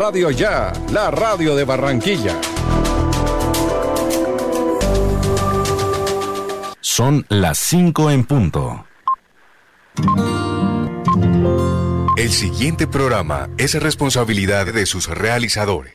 Radio Ya, la radio de Barranquilla. Son las 5 en punto. El siguiente programa es responsabilidad de sus realizadores.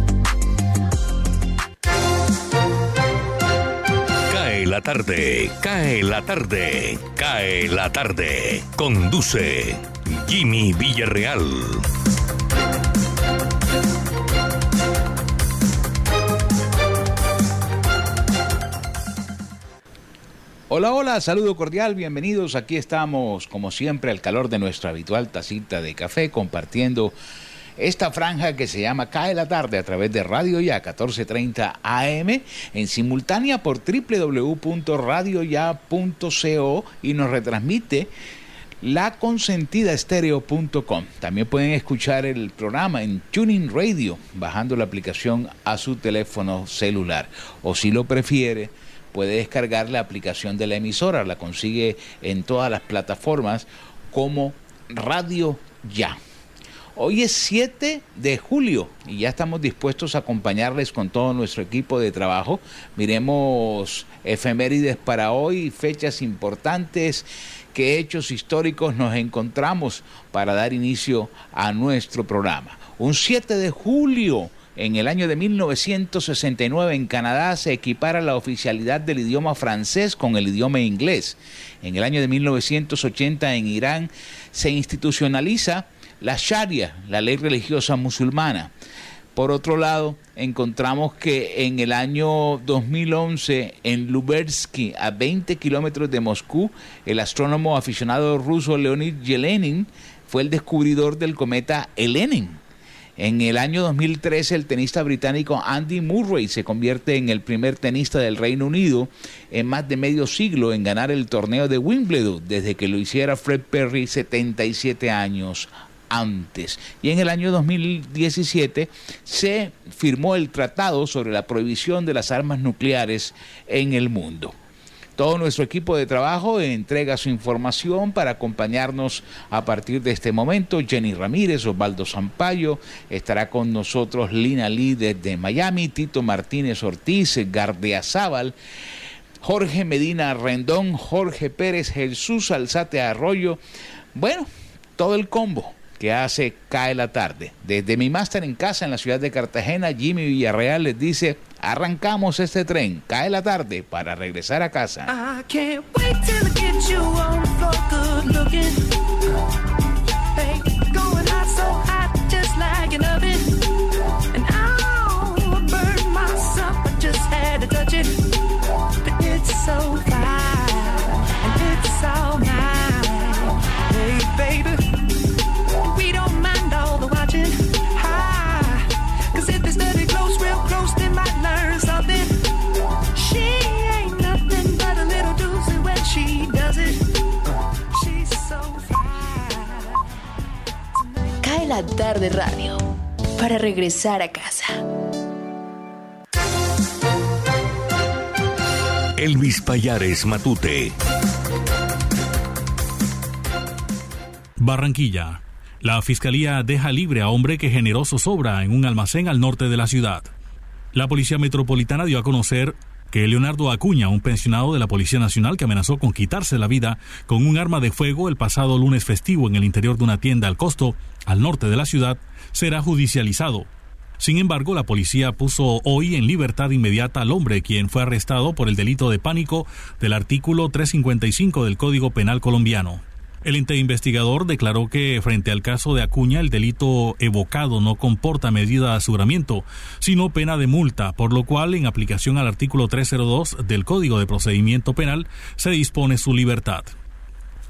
Cae la tarde, cae la tarde, cae la tarde. Conduce Jimmy Villarreal. Hola, hola, saludo cordial, bienvenidos. Aquí estamos, como siempre, al calor de nuestra habitual tacita de café, compartiendo esta franja que se llama Cae la tarde a través de Radio Ya 1430 AM en simultánea por www.radioya.co y nos retransmite laconsentidaestereo.com. También pueden escuchar el programa en Tuning Radio bajando la aplicación a su teléfono celular o si lo prefiere puede descargar la aplicación de la emisora, la consigue en todas las plataformas como Radio Ya. Hoy es 7 de julio y ya estamos dispuestos a acompañarles con todo nuestro equipo de trabajo. Miremos efemérides para hoy, fechas importantes, qué hechos históricos nos encontramos para dar inicio a nuestro programa. Un 7 de julio en el año de 1969 en Canadá se equipara la oficialidad del idioma francés con el idioma inglés. En el año de 1980 en Irán se institucionaliza la Sharia, la ley religiosa musulmana. Por otro lado, encontramos que en el año 2011, en Lubersky, a 20 kilómetros de Moscú, el astrónomo aficionado ruso Leonid Yelenin fue el descubridor del cometa Elenin. En el año 2013 el tenista británico Andy Murray se convierte en el primer tenista del Reino Unido en más de medio siglo en ganar el torneo de Wimbledon desde que lo hiciera Fred Perry 77 años antes. Y en el año 2017 se firmó el tratado sobre la prohibición de las armas nucleares en el mundo. Todo nuestro equipo de trabajo entrega su información para acompañarnos a partir de este momento. Jenny Ramírez, Osvaldo Zampayo, estará con nosotros Lina Lee desde Miami, Tito Martínez Ortiz, Gardeazábal, Jorge Medina Rendón, Jorge Pérez, Jesús Alzate Arroyo. Bueno, todo el combo que hace Cae la tarde. Desde mi máster en casa en la ciudad de Cartagena, Jimmy Villarreal les dice, arrancamos este tren, Cae la tarde, para regresar a casa. Cae la tarde radio para regresar a casa. Elvis Payares Matute. Barranquilla. La fiscalía deja libre a hombre que generó zozobra en un almacén al norte de la ciudad. La policía metropolitana dio a conocer que Leonardo Acuña, un pensionado de la Policía Nacional que amenazó con quitarse la vida con un arma de fuego el pasado lunes festivo en el interior de una tienda al costo, al norte de la ciudad, será judicializado. Sin embargo, la policía puso hoy en libertad inmediata al hombre, quien fue arrestado por el delito de pánico del artículo 355 del Código Penal colombiano. El ente investigador declaró que frente al caso de Acuña el delito evocado no comporta medida de aseguramiento, sino pena de multa, por lo cual en aplicación al artículo 302 del Código de Procedimiento Penal se dispone su libertad.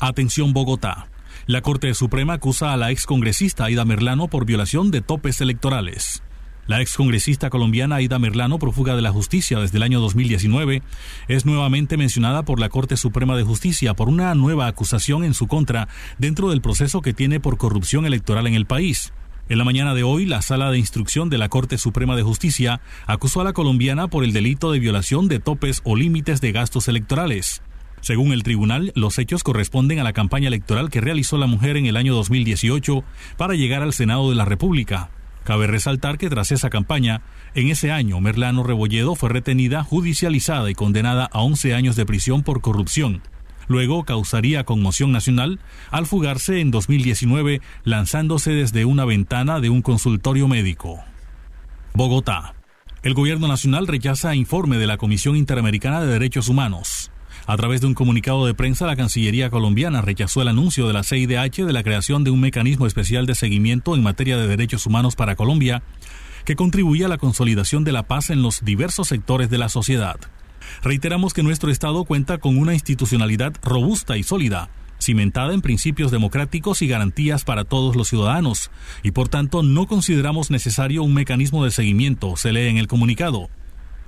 Atención Bogotá. La Corte Suprema acusa a la excongresista Aida Merlano por violación de topes electorales. La excongresista colombiana Aida Merlano, prófuga de la justicia desde el año 2019, es nuevamente mencionada por la Corte Suprema de Justicia por una nueva acusación en su contra dentro del proceso que tiene por corrupción electoral en el país. En la mañana de hoy, la Sala de Instrucción de la Corte Suprema de Justicia acusó a la colombiana por el delito de violación de topes o límites de gastos electorales. Según el tribunal, los hechos corresponden a la campaña electoral que realizó la mujer en el año 2018 para llegar al Senado de la República. Cabe resaltar que tras esa campaña, en ese año Merlano Rebolledo fue retenida, judicializada y condenada a 11 años de prisión por corrupción. Luego causaría conmoción nacional al fugarse en 2019 lanzándose desde una ventana de un consultorio médico. Bogotá. El gobierno nacional rechaza informe de la Comisión Interamericana de Derechos Humanos. A través de un comunicado de prensa, la Cancillería colombiana rechazó el anuncio de la CIDH de la creación de un mecanismo especial de seguimiento en materia de derechos humanos para Colombia, que contribuye a la consolidación de la paz en los diversos sectores de la sociedad. Reiteramos que nuestro Estado cuenta con una institucionalidad robusta y sólida, cimentada en principios democráticos y garantías para todos los ciudadanos, y por tanto no consideramos necesario un mecanismo de seguimiento, se lee en el comunicado.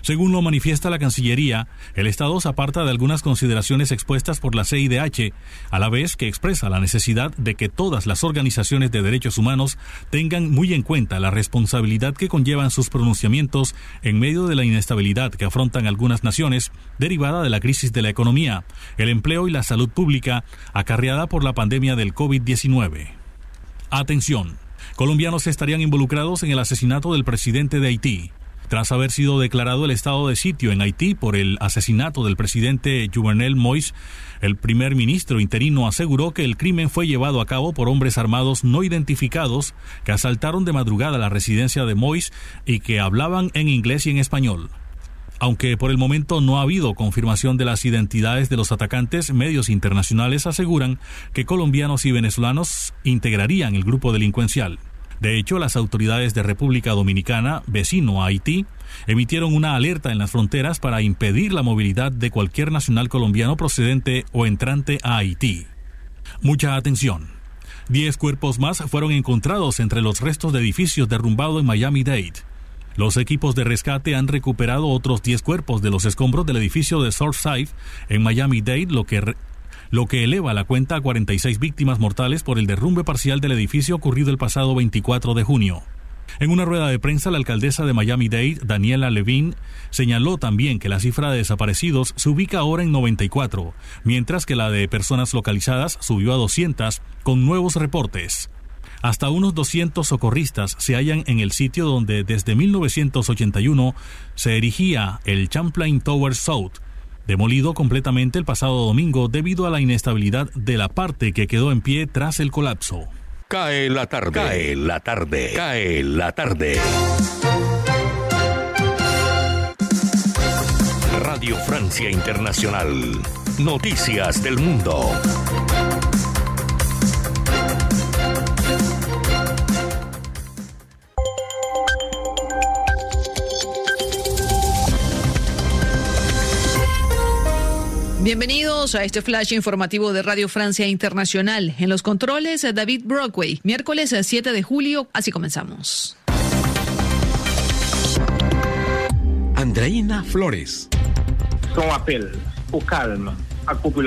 Según lo manifiesta la Cancillería, el Estado se aparta de algunas consideraciones expuestas por la CIDH, a la vez que expresa la necesidad de que todas las organizaciones de derechos humanos tengan muy en cuenta la responsabilidad que conllevan sus pronunciamientos en medio de la inestabilidad que afrontan algunas naciones derivada de la crisis de la economía, el empleo y la salud pública acarreada por la pandemia del COVID-19. Atención. Colombianos estarían involucrados en el asesinato del presidente de Haití. Tras haber sido declarado el estado de sitio en Haití por el asesinato del presidente Juvenel Moïse, el primer ministro interino aseguró que el crimen fue llevado a cabo por hombres armados no identificados que asaltaron de madrugada la residencia de Moïse y que hablaban en inglés y en español. Aunque por el momento no ha habido confirmación de las identidades de los atacantes, medios internacionales aseguran que colombianos y venezolanos integrarían el grupo delincuencial. De hecho, las autoridades de República Dominicana, vecino a Haití, emitieron una alerta en las fronteras para impedir la movilidad de cualquier nacional colombiano procedente o entrante a Haití. Mucha atención. Diez cuerpos más fueron encontrados entre los restos de edificios derrumbados en Miami-Dade. Los equipos de rescate han recuperado otros 10 cuerpos de los escombros del edificio de Surfside en Miami-Dade, lo que lo que eleva la cuenta a 46 víctimas mortales por el derrumbe parcial del edificio ocurrido el pasado 24 de junio. En una rueda de prensa, la alcaldesa de Miami-Dade, Daniela Levine, señaló también que la cifra de desaparecidos se ubica ahora en 94, mientras que la de personas localizadas subió a 200, con nuevos reportes. Hasta unos 200 socorristas se hallan en el sitio donde desde 1981 se erigía el Champlain Tower South, demolido completamente el pasado domingo debido a la inestabilidad de la parte que quedó en pie tras el colapso. Cae la tarde, cae la tarde, cae la tarde. Radio Francia Internacional. Noticias del Mundo. Bienvenidos a este flash informativo de Radio Francia Internacional. En los controles, David Brockway. Miércoles 7 de julio, así comenzamos. Andreina Flores. Son apel au calme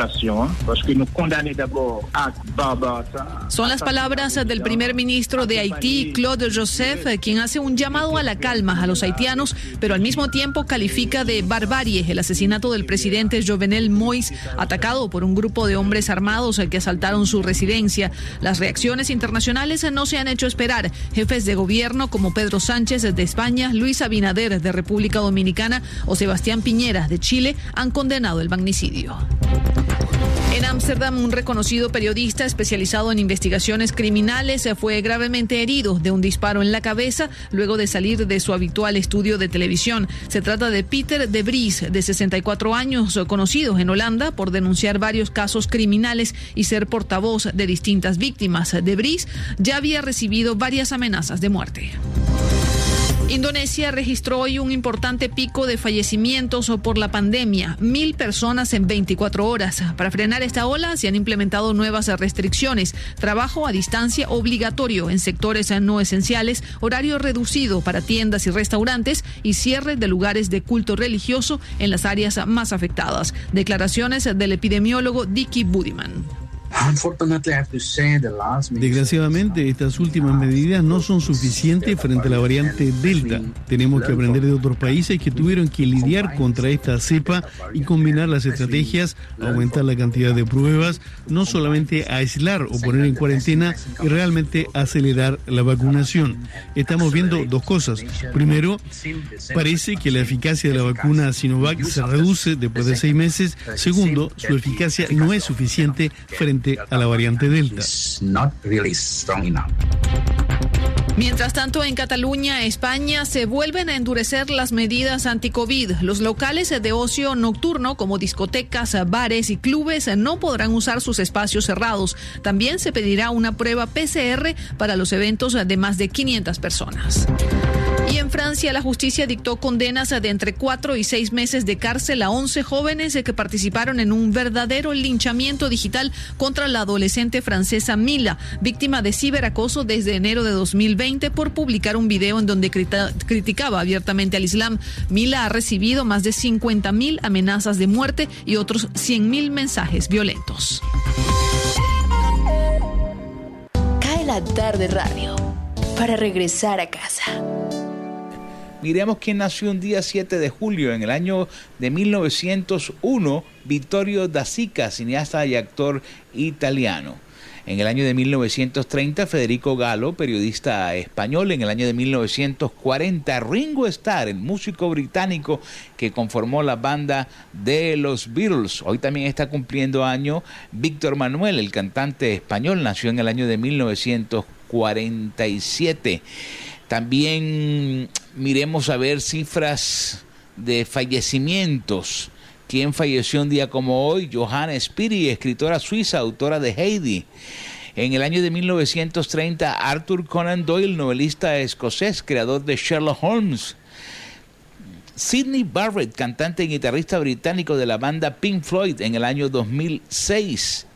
son las palabras del primer ministro de Haití, Claude Joseph, quien hace un llamado a la calma a los haitianos, pero al mismo tiempo califica de barbarie el asesinato del presidente Jovenel Moïse, atacado por un grupo de hombres armados que asaltaron su residencia. Las reacciones internacionales no se han hecho esperar. Jefes de gobierno como Pedro Sánchez de España, Luis Abinader de República Dominicana o Sebastián Piñera de Chile han condenado el magnicidio. En Ámsterdam, un reconocido periodista especializado en investigaciones criminales fue gravemente herido de un disparo en la cabeza luego de salir de su habitual estudio de televisión. Se trata de Peter de Vries, de 64 años, conocido en Holanda por denunciar varios casos criminales y ser portavoz de distintas víctimas. De Vries ya había recibido varias amenazas de muerte. Indonesia registró hoy un importante pico de fallecimientos por la pandemia, mil personas en 24 horas. Para frenar esta ola se han implementado nuevas restricciones, trabajo a distancia obligatorio en sectores no esenciales, horario reducido para tiendas y restaurantes y cierre de lugares de culto religioso en las áreas más afectadas. Declaraciones del epidemiólogo Dicky Budiman. Desgraciadamente, estas últimas medidas no son suficientes frente a la variante Delta. Tenemos que aprender de otros países que tuvieron que lidiar contra esta cepa y combinar las estrategias, aumentar la cantidad de pruebas, no solamente aislar o poner en cuarentena y realmente acelerar la vacunación. Estamos viendo dos cosas. Primero, parece que la eficacia de la vacuna Sinovac se reduce después de seis meses. Segundo, su eficacia no es suficiente frente a la variante Delta. Mientras tanto, en Cataluña, España, se vuelven a endurecer las medidas anti-COVID. Los locales de ocio nocturno, como discotecas, bares y clubes, no podrán usar sus espacios cerrados. También se pedirá una prueba PCR para los eventos de más de 500 personas. Y en Francia, la justicia dictó condenas de entre cuatro y seis meses de cárcel a 11 jóvenes que participaron en un verdadero linchamiento digital contra la adolescente francesa Mila, víctima de ciberacoso desde enero de 2020 por publicar un video en donde criticaba abiertamente al Islam. Mila ha recibido más de 50 mil amenazas de muerte y otros 100 mil mensajes violentos. Cae la tarde radio para regresar a casa. Miremos quién nació un día 7 de julio en el año de 1901, Vittorio da Sica, cineasta y actor italiano. En el año de 1930, Federico Galo, periodista español. En el año de 1940, Ringo Starr, el músico británico que conformó la banda de los Beatles. Hoy también está cumpliendo año Víctor Manuel, el cantante español. Nació en el año de 1947. También miremos a ver cifras de fallecimientos. ¿Quién falleció un día como hoy? Johanna Spiri, escritora suiza, autora de Heidi. En el año de 1930, Arthur Conan Doyle, novelista escocés, creador de Sherlock Holmes. Sidney Barrett, cantante y guitarrista británico de la banda Pink Floyd en el año 2006.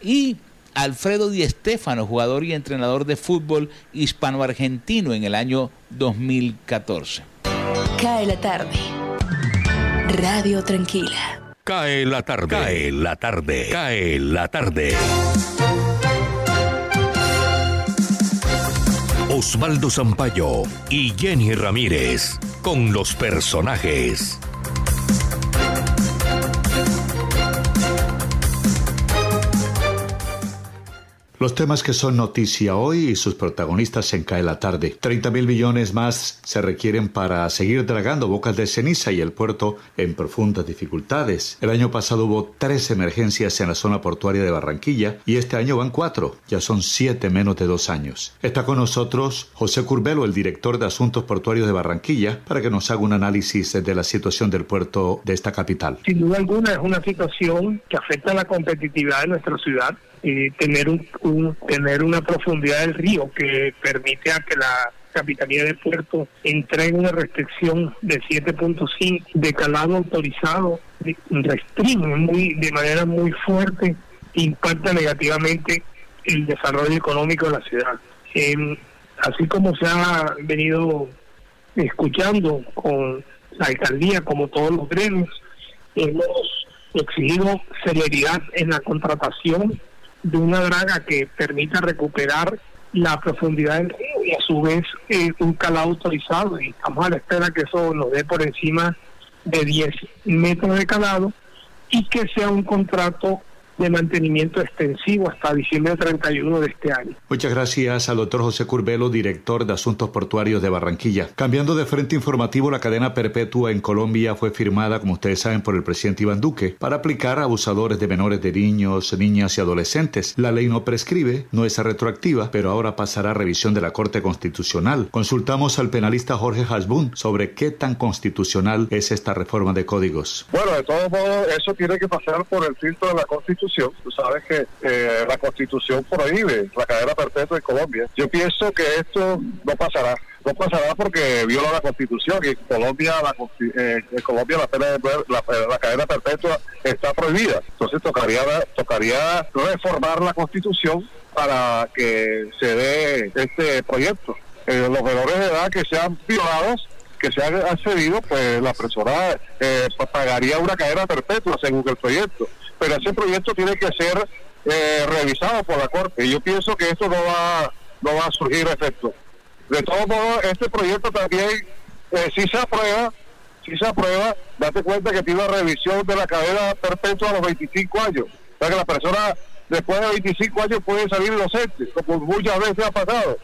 Y Alfredo Di Stéfano, jugador y entrenador de fútbol hispano-argentino en el año 2014. Cae la tarde. Radio Tranquila. Cae la tarde. Cae la tarde. Cae la tarde. Osvaldo Zampayo y Jenny Ramírez con los personajes. Los temas que son noticia hoy y sus protagonistas en Cae la Tarde. 30 mil millones más se requieren para seguir dragando bocas de ceniza y el puerto en profundas dificultades. El año pasado hubo tres emergencias en la zona portuaria de Barranquilla y este año van cuatro. Ya son siete menos de dos años. Está con nosotros José Curbelo, el director de Asuntos Portuarios de Barranquilla, para que nos haga un análisis de la situación del puerto de esta capital. Sin duda alguna es una situación que afecta a la competitividad de nuestra ciudad eh, tener un, tener una profundidad del río que permite a que la Capitanía de Puerto entregue una restricción de 7.5 de calado autorizado, restringe muy, de manera muy fuerte, impacta negativamente el desarrollo económico de la ciudad. así como se ha venido escuchando con la alcaldía, como todos los gremios, hemos exigido celeridad en la contratación de una draga que permita recuperar la profundidad del río y a su vez eh, un calado autorizado. Y estamos a la espera que eso nos dé por encima de 10 metros de calado y que sea un contrato de mantenimiento extensivo hasta diciembre 31 de este año. Muchas gracias al doctor José Curbelo, director de Asuntos Portuarios de Barranquilla. Cambiando de frente informativo, la cadena perpetua en Colombia fue firmada, como ustedes saben, por el presidente Iván Duque para aplicar a abusadores de menores de niños, niñas y adolescentes. La ley no prescribe, no es retroactiva, pero ahora pasará a revisión de la Corte Constitucional. Consultamos al penalista Jorge Hasbun sobre qué tan constitucional es esta reforma de códigos. Bueno, de todos modos, eso tiene que pasar por el filtro de la Constitución Tú sabes que eh, la Constitución prohíbe la cadena perpetua en Colombia. Yo pienso que esto no pasará no pasará porque viola la Constitución y en Colombia la, eh, Colombia la pena de, la, la, cadena perpetua está prohibida. Entonces tocaría tocaría reformar la Constitución para que se dé este proyecto. Eh, los menores de edad que sean violados que se han accedido, pues la persona eh, pagaría una cadena perpetua según el proyecto. Pero ese proyecto tiene que ser eh, revisado por la Corte. Yo pienso que esto no va, no va a surgir efecto. De todos modos, este proyecto también, eh, si se aprueba, si se aprueba, date cuenta que tiene una revisión de la cadena perpetua a los 25 años. O sea que la persona después de 25 años puede salir inocente, como muchas veces ha pasado.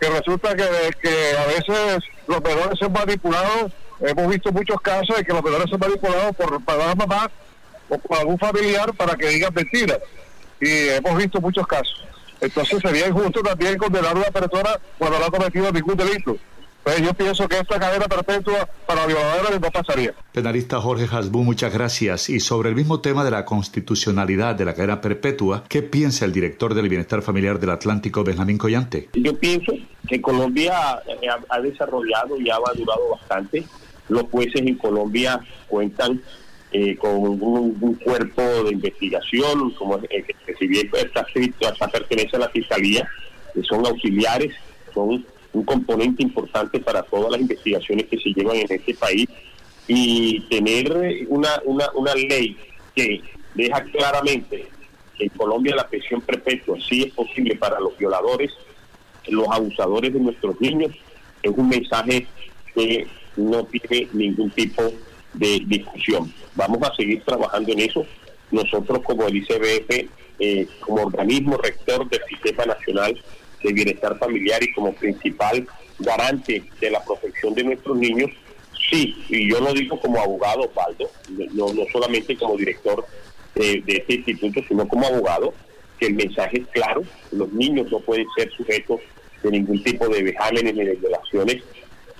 Que resulta que, que a veces los menores son manipulados. Hemos visto muchos casos de que los menores son manipulados por, para la mamá o por algún familiar para que digan mentiras. Y hemos visto muchos casos. Entonces sería injusto también condenar a una persona cuando no ha cometido ningún delito. Pues yo pienso que esta cadena perpetua para violadores no pasaría. Penalista Jorge Hasbú, muchas gracias. Y sobre el mismo tema de la constitucionalidad de la cadena perpetua, ¿qué piensa el director del Bienestar Familiar del Atlántico, Benjamín Collante? Yo pienso que Colombia eh, ha desarrollado y ha madurado bastante. Los jueces en Colombia cuentan eh, con un, cuerpo de investigación, como eh, que si bien esta, pertenece a la Fiscalía, que son auxiliares, son un componente importante para todas las investigaciones que se llevan en este país. Y tener una, una, una ley que deja claramente que en Colombia la prisión perpetua sí es posible para los violadores, los abusadores de nuestros niños, es un mensaje que no tiene ningún tipo de discusión. Vamos a seguir trabajando en eso. Nosotros como el ICBF, eh, como organismo rector del Sistema Nacional de Bienestar Familiar y como principal garante de la protección de nuestros niños, sí, y yo lo digo como abogado, Osvaldo, no, no solamente como director de, de este instituto, sino como abogado, que el mensaje es claro, los niños no pueden ser sujetos de ningún tipo de vejámenes ni de violaciones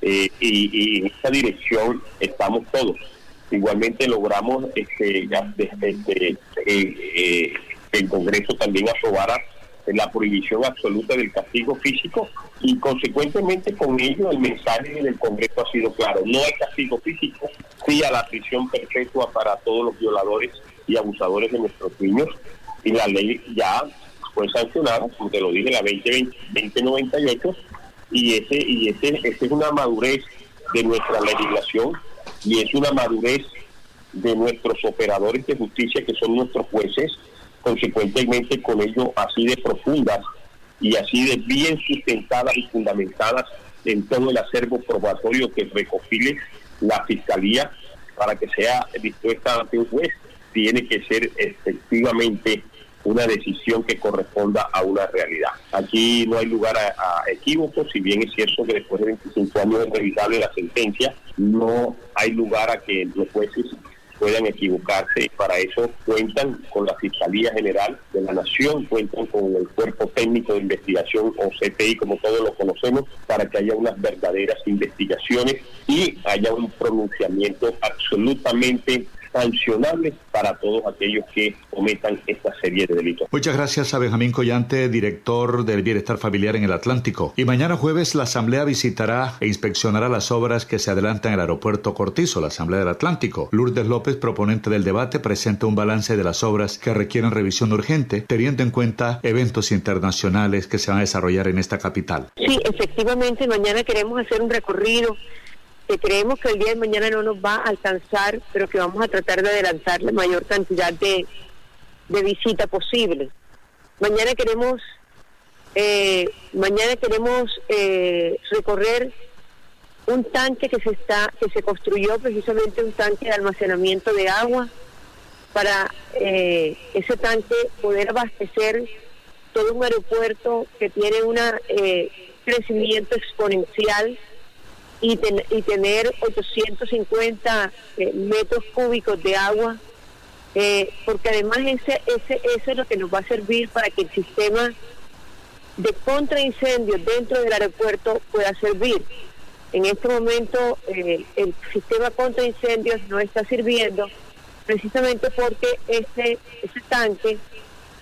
eh, y, en esa dirección estamos todos. Igualmente logramos este, ya, este, eh, el Congreso también aprobara la prohibición absoluta del castigo físico y consecuentemente con ello el mensaje del Congreso ha sido claro, no hay castigo físico, sí a la prisión perpetua para todos los violadores y abusadores de nuestros niños y la ley ya fue sancionada, como te lo dije, la 2020, 2098 y ese y ese, ese es una madurez de nuestra legislación y es una madurez de nuestros operadores de justicia que son nuestros jueces, consecuentemente con ello así de profundas y así de bien sustentadas y fundamentadas en todo el acervo probatorio que recopile la fiscalía para que sea dispuesta ante un juez, tiene que ser efectivamente una decisión que corresponda a una realidad. Aquí no hay lugar a, equívocos, si bien es cierto que después de 25 años es revisable la sentencia, no hay lugar a que los jueces puedan equivocarse. Para eso cuentan con la Fiscalía General de la Nación, cuentan con el Cuerpo Técnico de Investigación o CTI, como todos lo conocemos, para que haya unas verdaderas investigaciones y haya un pronunciamiento absolutamente sancionables para todos aquellos que cometan esta serie de delitos. Muchas gracias a Benjamín Collante, director del Bienestar Familiar en el Atlántico. Y mañana jueves la Asamblea visitará e inspeccionará las obras que se adelantan en el aeropuerto Cortizo, la Asamblea del Atlántico. Lourdes López, proponente del debate, presenta un balance de las obras que requieren revisión urgente, teniendo en cuenta eventos internacionales que se van a desarrollar en esta capital. Sí, efectivamente, mañana queremos hacer un recorrido que creemos que el día de mañana no nos va a alcanzar, pero que vamos a tratar de adelantar la mayor cantidad de, de visita posible. Mañana queremos eh, mañana queremos eh, recorrer un tanque que se está que se construyó precisamente un tanque de almacenamiento de agua para eh, ese tanque poder abastecer todo un aeropuerto que tiene un crecimiento exponencial y, y tener 850 eh, metros cúbicos de agua, eh, porque además ese, ese, eso es lo que nos va a servir para que el sistema de contraincendios dentro del aeropuerto pueda servir. En este momento eh, el sistema contra incendios no está sirviendo precisamente porque ese, ese tanque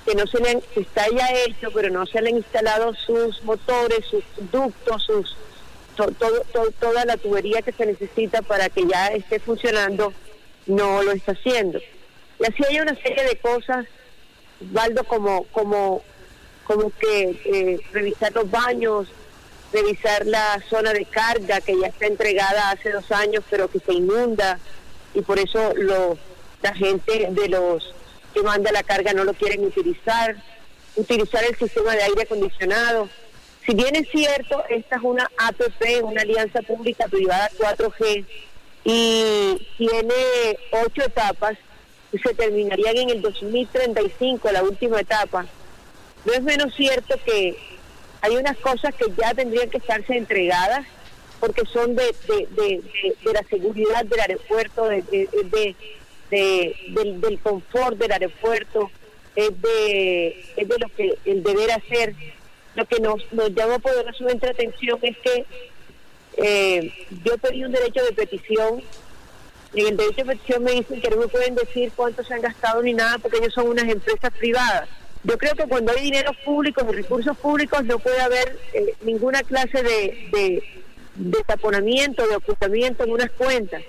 que no se le está ya hecho, pero no se le han instalado sus motores, sus ductos, sus toda la tubería que se necesita para que ya esté funcionando, no lo está haciendo. Y así hay una serie de cosas, Valdo, como, como, como que eh, revisar los baños, revisar la zona de carga que ya está entregada hace dos años, pero que se inunda y por eso la gente de los que manda la carga no lo quieren utilizar, utilizar el sistema de aire acondicionado. Si bien es cierto, esta es una APP, una alianza pública-privada 4G, y tiene ocho etapas, y se terminarían en el 2035, la última etapa. No es menos cierto que hay unas cosas que ya tendrían que estarse entregadas porque son de, de, la seguridad del aeropuerto, de, del, del, confort del aeropuerto, es de, es de lo que el deber hacer. Lo que nos, nos llama poderosamente la atención es que eh, yo pedí un derecho de petición. En el derecho de petición me dicen que no me pueden decir cuánto se han gastado ni nada porque ellos son unas empresas privadas. Yo creo que cuando hay dinero público y recursos públicos no puede haber eh, ninguna clase de, de, de taponamiento, de ocultamiento en unas cuentas.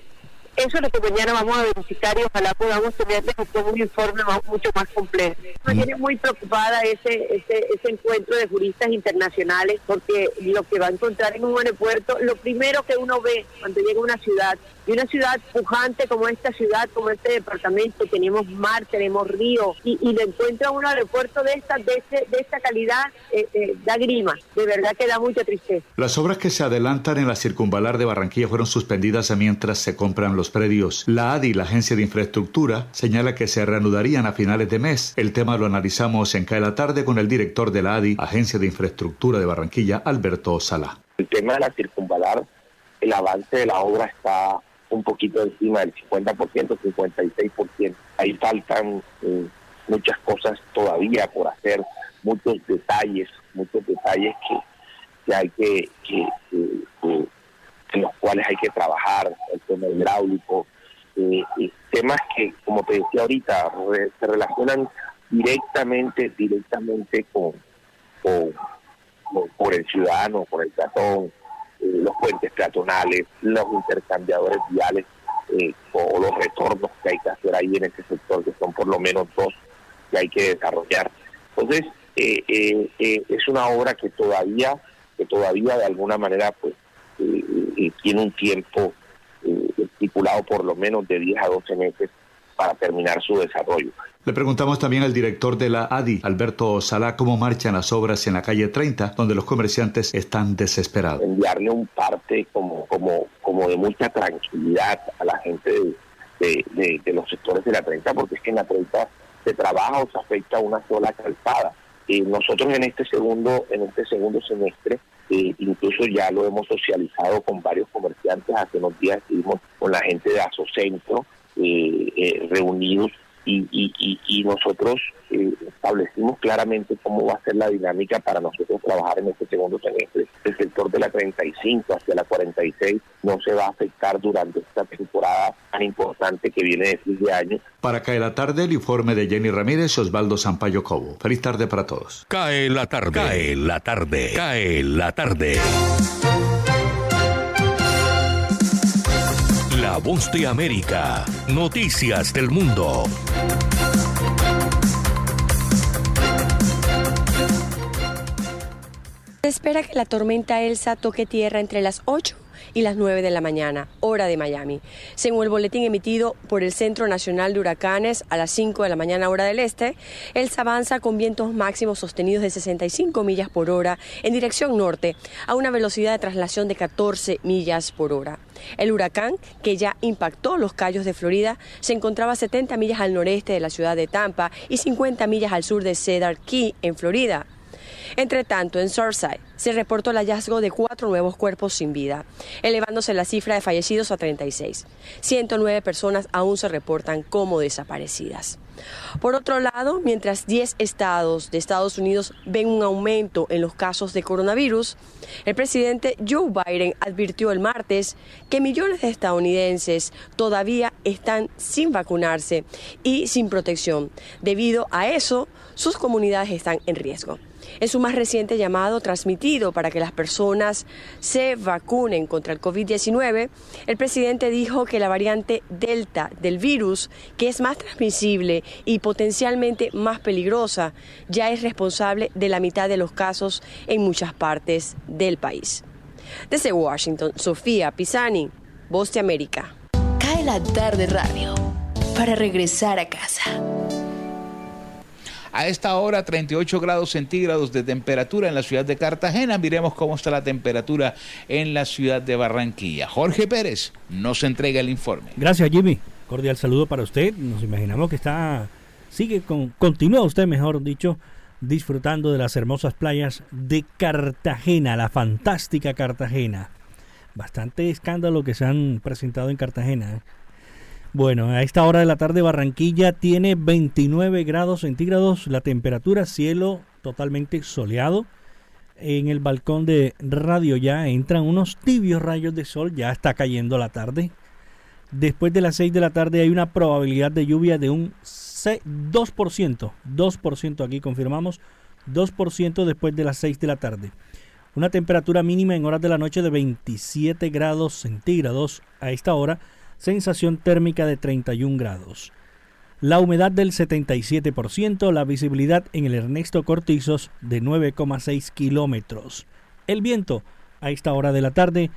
Eso es lo que mañana vamos a verificar y ojalá podamos tener un informe mucho más completo. Me tiene muy preocupada ese, ese, ese encuentro de juristas internacionales porque lo que va a encontrar en un aeropuerto, lo primero que uno ve cuando llega a una ciudad y una ciudad pujante como esta ciudad, como este departamento, tenemos mar, tenemos río, y, y lo encuentra un aeropuerto de esta, de, este, de esta calidad, eh, eh, da grima, de verdad que da mucha tristeza. Las obras que se adelantan en la circunvalar de Barranquilla fueron suspendidas mientras se compran los predios. La ADI, la Agencia de Infraestructura, señala que se reanudarían a finales de mes. El tema lo analizamos en CAE la tarde con el director de la ADI, Agencia de Infraestructura de Barranquilla, Alberto Sala. El tema de la circunvalar, el avance de la obra está un poquito encima del 50%, 56%. Ahí faltan eh, muchas cosas todavía por hacer, muchos detalles, muchos detalles que, que hay que, que, en los cuales hay que trabajar, el tema hidráulico, eh, temas que, como te decía ahorita, se relacionan directamente, directamente con, con, con, el ciudadano, con el peatón, eh, los puentes peatonales, los intercambiadores viales eh, o los retornos que hay que hacer ahí en ese sector, que son por lo menos dos que hay que desarrollar. Entonces, eh, es una obra que todavía, que todavía de alguna manera pues tiene un tiempo estipulado por lo menos de 10 a 12 meses para terminar su desarrollo. Le preguntamos también al director de la ADI, Alberto Salá, cómo marchan las obras en la calle 30, donde los comerciantes están desesperados. Enviarle un parte como, como, como de mucha tranquilidad a la gente de, de, los sectores de la 30, porque es que en la 30 se trabaja o se afecta una sola calzada. Y nosotros en este segundo, en este segundo semestre, eh, incluso ya lo hemos socializado con varios comerciantes. Hace unos días estuvimos con la gente de Asocentro eh, eh, reunidos y, nosotros eh, establecimos claramente cómo va a ser la dinámica para nosotros trabajar en este segundo semestre. El sector de la 35 hacia la 46 no se va a afectar durante esta temporada tan importante que viene de fin de año. Para caer la tarde, el informe de Jenny Ramírez y Osvaldo Sampaio Cobo. Feliz tarde para todos. Cae la tarde. Cae la tarde. Cae la tarde. La voz de América. Noticias del mundo. Espera que la tormenta Elsa toque tierra entre las 8 y las 9 de la mañana, hora de Miami. Según el boletín emitido por el Centro Nacional de Huracanes a las 5 de la mañana, hora del este, Elsa avanza con vientos máximos sostenidos de 65 millas por hora en dirección norte, a una velocidad de traslación de 14 millas por hora. El huracán, que ya impactó los Cayos de Florida, se encontraba a 70 millas al noreste de la ciudad de Tampa y 50 millas al sur de Cedar Key, en Florida. Entre tanto, en Surfside se reportó el hallazgo de cuatro nuevos cuerpos sin vida, elevándose la cifra de fallecidos a 36. 109 personas aún se reportan como desaparecidas. Por otro lado, mientras 10 estados de Estados Unidos ven un aumento en los casos de coronavirus, el presidente Joe Biden advirtió el martes que millones de estadounidenses todavía están sin vacunarse y sin protección. Debido a eso, sus comunidades están en riesgo. En su más reciente llamado transmitido para que las personas se vacunen contra el COVID-19, el presidente dijo que la variante Delta del virus, que es más transmisible y potencialmente más peligrosa, ya es responsable de la mitad de los casos en muchas partes del país. Desde Washington, Sofía Pisani, Voz de América. Cae la tarde radio para regresar a casa. A esta hora 38 grados centígrados de temperatura en la ciudad de Cartagena. Miremos cómo está la temperatura en la ciudad de Barranquilla. Jorge Pérez nos entrega el informe. Gracias Jimmy. Cordial saludo para usted. Nos imaginamos que está, sigue con, continúa usted mejor dicho, disfrutando de las hermosas playas de Cartagena, la fantástica Cartagena. Bastante escándalo que se han presentado en Cartagena. ¿eh? Bueno, a esta hora de la tarde Barranquilla tiene 29 grados centígrados, la temperatura, cielo totalmente soleado. En el balcón de radio ya entran unos tibios rayos de sol, ya está cayendo la tarde. Después de las 6 de la tarde hay una probabilidad de lluvia de un 2%, 2% aquí confirmamos, 2% después de las 6 de la tarde. Una temperatura mínima en horas de la noche de 27 grados centígrados a esta hora sensación térmica de 31 grados. La humedad del 77%, la visibilidad en el Ernesto Cortizos de 9,6 kilómetros. El viento a esta hora de la tarde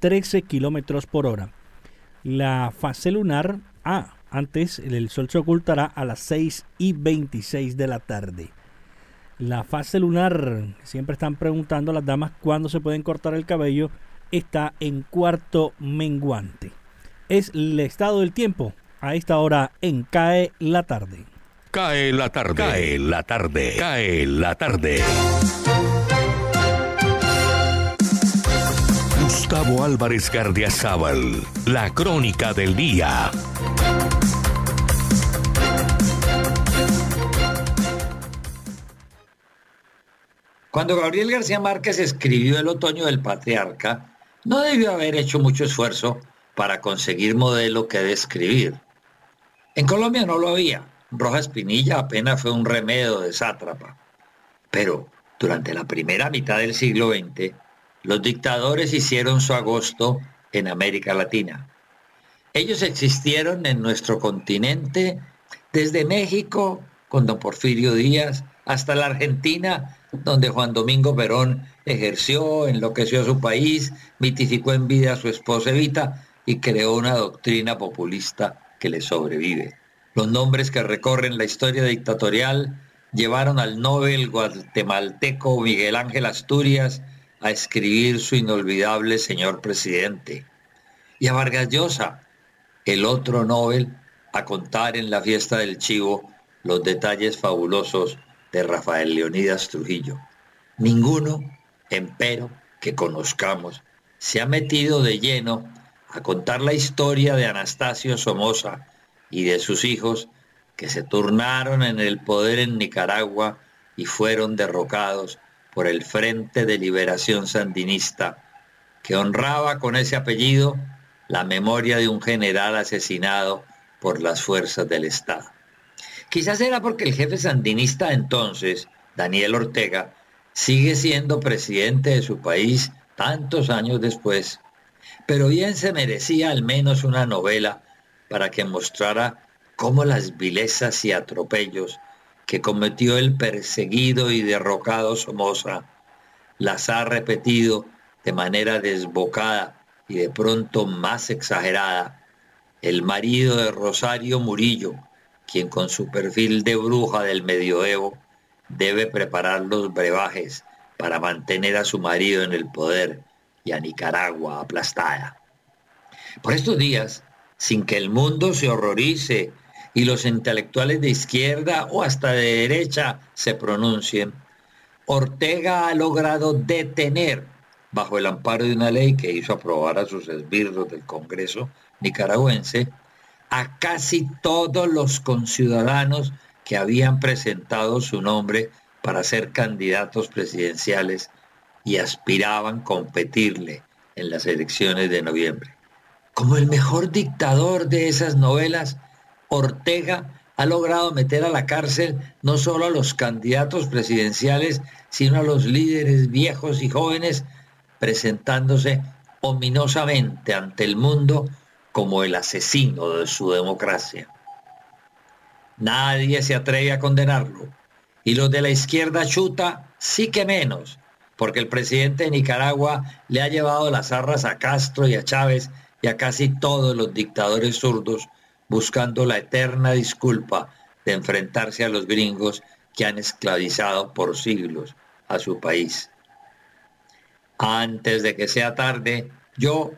13 kilómetros por hora. La fase lunar, ah, antes el sol se ocultará a las 6 y 26 de la tarde. La fase lunar, siempre están preguntando las damas cuándo se pueden cortar el cabello, está en cuarto menguante es el estado del tiempo a esta hora en CAE la tarde. CAE la tarde. CAE la tarde. CAE la tarde. Gustavo Álvarez Gardiazabal, la crónica del día. Cuando Gabriel García Márquez escribió El otoño del patriarca, no debió haber hecho mucho esfuerzo para conseguir modelo que describir. En Colombia no lo había. Rojas Pinilla apenas fue un remedio de sátrapa. Pero durante la primera mitad del siglo XX, los dictadores hicieron su agosto en América Latina. Ellos existieron en nuestro continente desde México con don Porfirio Díaz hasta la Argentina, donde Juan Domingo Perón ejerció, enloqueció a su país, mitificó en vida a su esposa Evita y creó una doctrina populista que le sobrevive. Los nombres que recorren la historia dictatorial llevaron al Nobel guatemalteco Miguel Ángel Asturias a escribir su inolvidable señor presidente. Y a Vargas Llosa, el otro Nobel, a contar en la fiesta del Chivo los detalles fabulosos de Rafael Leonidas Trujillo. Ninguno, empero, que conozcamos, se ha metido de lleno a contar la historia de Anastasio Somoza y de sus hijos que se turnaron en el poder en Nicaragua y fueron derrocados por el Frente de Liberación Sandinista, que honraba con ese apellido la memoria de un general asesinado por las fuerzas del Estado. Quizás era porque el jefe sandinista entonces, Daniel Ortega, sigue siendo presidente de su país tantos años después pero bien se merecía al menos una novela para que mostrara cómo las vilezas y atropellos que cometió el perseguido y derrocado Somoza las ha repetido de manera desbocada y de pronto más exagerada. El marido de Rosario Murillo, quien con su perfil de bruja del medioevo debe preparar los brebajes para mantener a su marido en el poder y a Nicaragua aplastada. Por estos días, sin que el mundo se horrorice y los intelectuales de izquierda o hasta de derecha se pronuncien, Ortega ha logrado detener, bajo el amparo de una ley que hizo aprobar a sus esbirros del Congreso nicaragüense, a casi todos los conciudadanos que habían presentado su nombre para ser candidatos presidenciales y aspiraban competirle en las elecciones de noviembre. Como el mejor dictador de esas novelas, Ortega ha logrado meter a la cárcel no solo a los candidatos presidenciales, sino a los líderes viejos y jóvenes, presentándose ominosamente ante el mundo como el asesino de su democracia. Nadie se atreve a condenarlo. Y los de la izquierda chuta sí que menos, porque el presidente de Nicaragua le ha llevado las arras a Castro y a Chávez y a casi todos los dictadores zurdos buscando la eterna disculpa de enfrentarse a los gringos que han esclavizado por siglos a su país. Antes de que sea tarde, yo,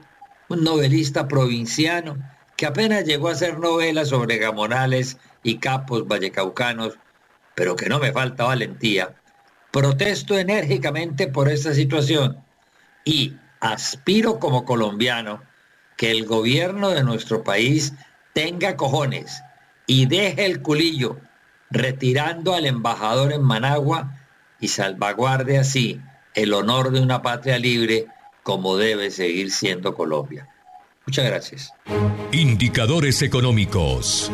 un novelista provinciano que apenas llegó a hacer novelas sobre gamonales y capos vallecaucanos, pero que no me falta valentía, protesto enérgicamente por esta situación y aspiro como colombiano que el gobierno de nuestro país tenga cojones y deje el culillo retirando al embajador en Managua y salvaguarde así el honor de una patria libre como debe seguir siendo Colombia. Muchas gracias. Indicadores económicos.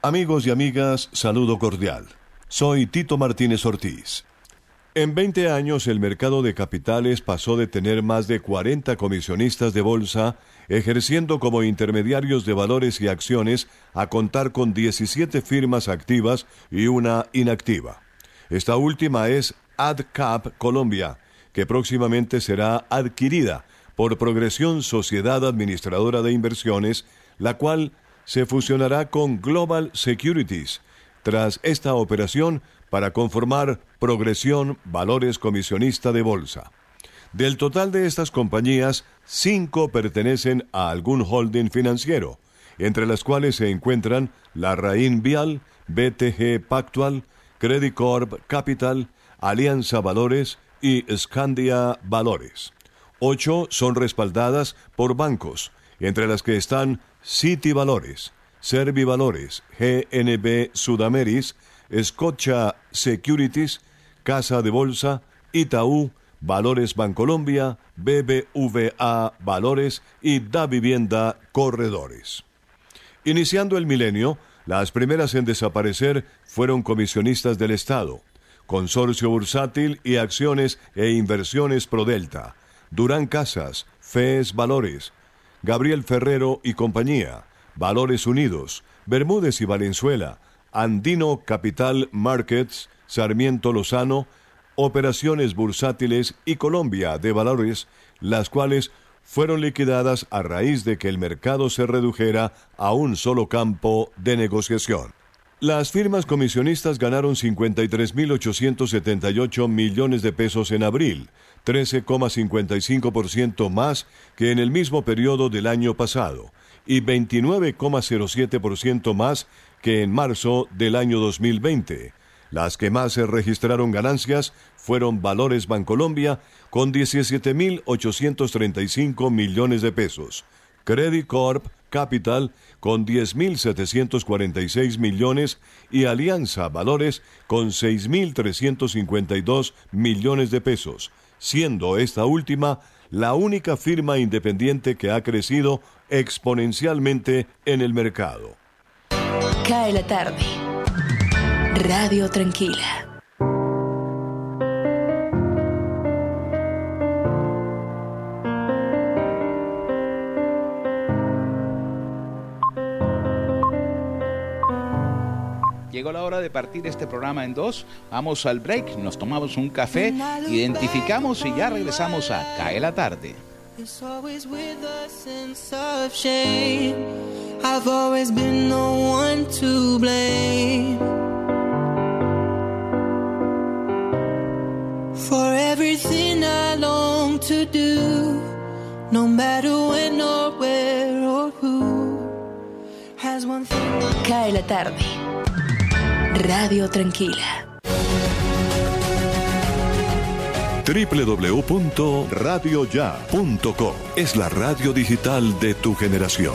Amigos y amigas, saludo cordial. Soy Tito Martínez Ortiz. En 20 años el mercado de capitales pasó de tener más de 40 comisionistas de bolsa ejerciendo como intermediarios de valores y acciones a contar con 17 firmas activas y una inactiva. Esta última es AdCap Colombia, que próximamente será adquirida por Progresión Sociedad Administradora de Inversiones, la cual se fusionará con Global Securities. Tras esta operación, para conformar Progresión Valores Comisionista de Bolsa. Del total de estas compañías, cinco pertenecen a algún holding financiero, entre las cuales se encuentran la Raín Vial, BTG Pactual, Credit Corp Capital, Alianza Valores y Scandia Valores. Ocho son respaldadas por bancos, entre las que están City Valores, Servi Valores, GNB Sudameris, Scotia Securities, Casa de Bolsa, Itaú, Valores Bancolombia, BBVA Valores y Da Vivienda Corredores. Iniciando el milenio, las primeras en desaparecer fueron comisionistas del Estado, Consorcio Bursátil y Acciones e Inversiones Prodelta, Durán Casas, FES Valores, Gabriel Ferrero y compañía, Valores Unidos, Bermúdez y Valenzuela, Andino Capital Markets, Sarmiento Lozano, Operaciones Bursátiles y Colombia de Valores, las cuales fueron liquidadas a raíz de que el mercado se redujera a un solo campo de negociación. Las firmas comisionistas ganaron 53.878 millones de pesos en abril, 13,55% más que en el mismo periodo del año pasado y 29,07% más que en marzo del año 2020. Las que más se registraron ganancias fueron Valores Bancolombia con 17.835 millones de pesos, Credit Corp Capital con 10.746 millones. Y Alianza Valores con 6.352 millones de pesos, siendo esta última la única firma independiente que ha crecido exponencialmente en el mercado. Cae la tarde. Radio Tranquila. Hora de partir este programa en dos. Vamos al break, nos tomamos un café, identificamos y ya regresamos a Cae la tarde. It's always with a sense of shame. I've always been the one to blame. For everything I long to do, no matter when or where or who, has one thing. Cae la tarde. Radio Tranquila. www.radioya.com es la radio digital de tu generación.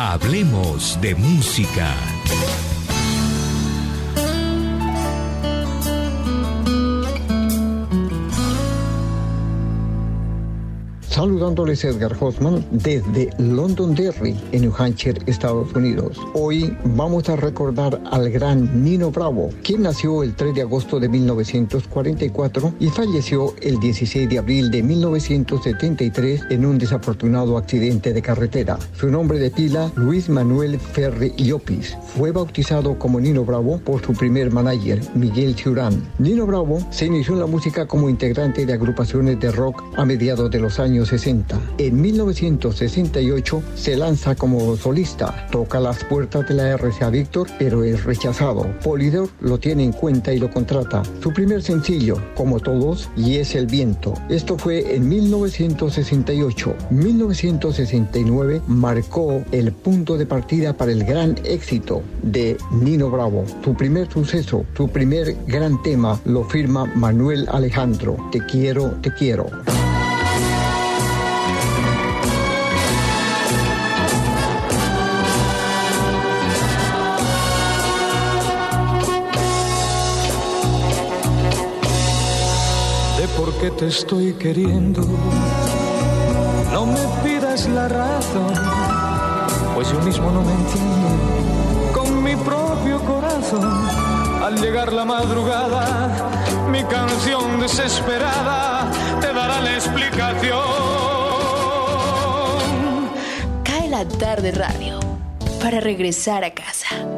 Hablemos de música. Saludándoles Edgar Hoffman desde Londonderry, en New Hampshire, Estados Unidos. Hoy vamos a recordar al gran Nino Bravo, quien nació el 3 de agosto de 1944 y falleció el 16 de abril de 1973 en un desafortunado accidente de carretera. Su nombre de pila, Luis Manuel Ferri Llopis. Fue bautizado como Nino Bravo por su primer manager, Miguel Ciurán. Nino Bravo se inició en la música como integrante de agrupaciones de rock a mediados de los años 60. En 1968 se lanza como solista, toca las puertas de la RCA Víctor, pero es rechazado. Polydor lo tiene en cuenta y lo contrata. Su primer sencillo, como todos, y es El Viento. Esto fue en 1968. 1969 marcó el punto de partida para el gran éxito de Nino Bravo. Su primer suceso, su primer gran tema lo firma Manuel Alejandro. Te quiero, te quiero. Que te estoy queriendo. No me pidas la razón, pues yo mismo no me entiendo con mi propio corazón. Al llegar la madrugada, mi canción desesperada te dará la explicación. Cae la tarde radio para regresar a casa.